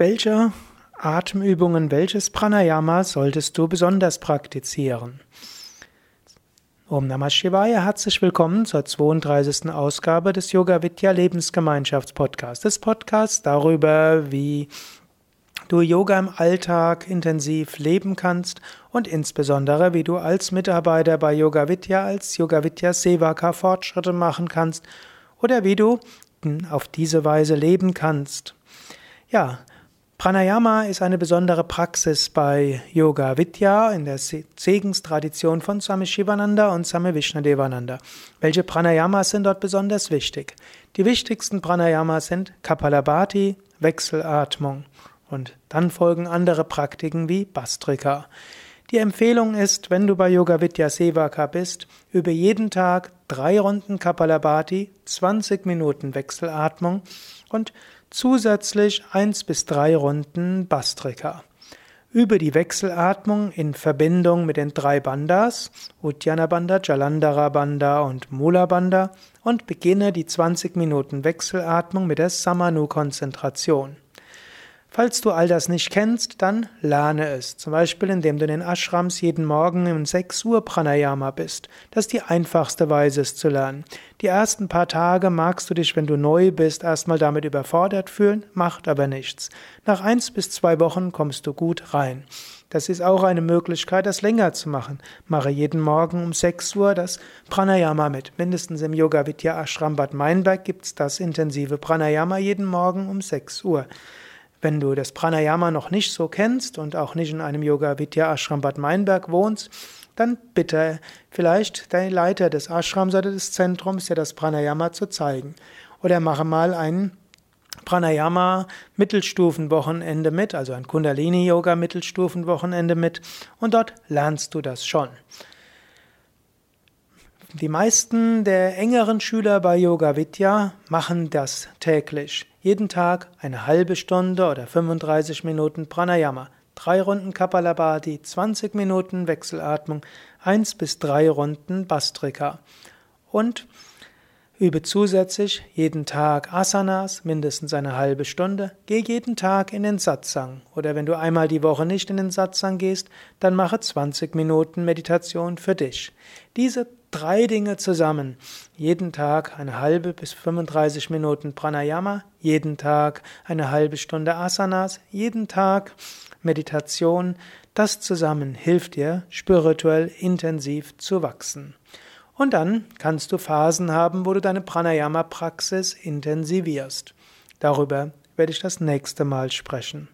Welche Atemübungen, welches Pranayama solltest du besonders praktizieren? Om Namah Shivaya, herzlich willkommen zur 32. Ausgabe des Yoga Vidya Lebensgemeinschaftspodcasts. Des Podcasts darüber, wie du Yoga im Alltag intensiv leben kannst und insbesondere, wie du als Mitarbeiter bei Yoga Vidya, als Yoga Vidya Sevaka Fortschritte machen kannst oder wie du auf diese Weise leben kannst. Ja, Pranayama ist eine besondere Praxis bei Yoga Vidya in der Segenstradition von Swami Shivananda und Swami Vishnadevananda. Welche Pranayamas sind dort besonders wichtig? Die wichtigsten Pranayamas sind Kapalabhati, Wechselatmung und dann folgen andere Praktiken wie Bastrika. Die Empfehlung ist, wenn du bei Yoga Vidya Sevaka bist, über jeden Tag drei Runden Kapalabhati, 20 Minuten Wechselatmung und zusätzlich eins bis drei Runden Bastrika. Über die Wechselatmung in Verbindung mit den drei Bandas, Uddiyana Banda, Jalandhara Banda und Mula Banda und beginne die 20 Minuten Wechselatmung mit der Samanu-Konzentration. Falls du all das nicht kennst, dann lerne es. Zum Beispiel, indem du in den Ashrams jeden Morgen um 6 Uhr Pranayama bist. Das ist die einfachste Weise, es zu lernen. Die ersten paar Tage magst du dich, wenn du neu bist, erstmal damit überfordert fühlen, macht aber nichts. Nach eins bis zwei Wochen kommst du gut rein. Das ist auch eine Möglichkeit, das länger zu machen. Mache jeden Morgen um 6 Uhr das Pranayama mit. Mindestens im Yoga Vidya Ashram Bad Meinberg gibt's das intensive Pranayama jeden Morgen um 6 Uhr. Wenn du das Pranayama noch nicht so kennst und auch nicht in einem Yoga Vidya Ashram Bad Meinberg wohnst, dann bitte vielleicht dein Leiter des Ashrams oder des Zentrums dir das Pranayama zu zeigen. Oder mache mal ein Pranayama Mittelstufenwochenende mit, also ein Kundalini Yoga Mittelstufenwochenende mit und dort lernst du das schon. Die meisten der engeren Schüler bei Yoga Vidya machen das täglich. Jeden Tag eine halbe Stunde oder 35 Minuten Pranayama, drei Runden Kapalabhati, 20 Minuten Wechselatmung, eins bis drei Runden Bastrika. Und übe zusätzlich jeden Tag Asanas, mindestens eine halbe Stunde. Geh jeden Tag in den Satsang. Oder wenn du einmal die Woche nicht in den Satsang gehst, dann mache 20 Minuten Meditation für dich. Diese drei Dinge zusammen. Jeden Tag eine halbe bis 35 Minuten Pranayama, jeden Tag eine halbe Stunde Asanas, jeden Tag Meditation. Das zusammen hilft dir, spirituell intensiv zu wachsen. Und dann kannst du Phasen haben, wo du deine Pranayama-Praxis intensivierst. Darüber werde ich das nächste Mal sprechen.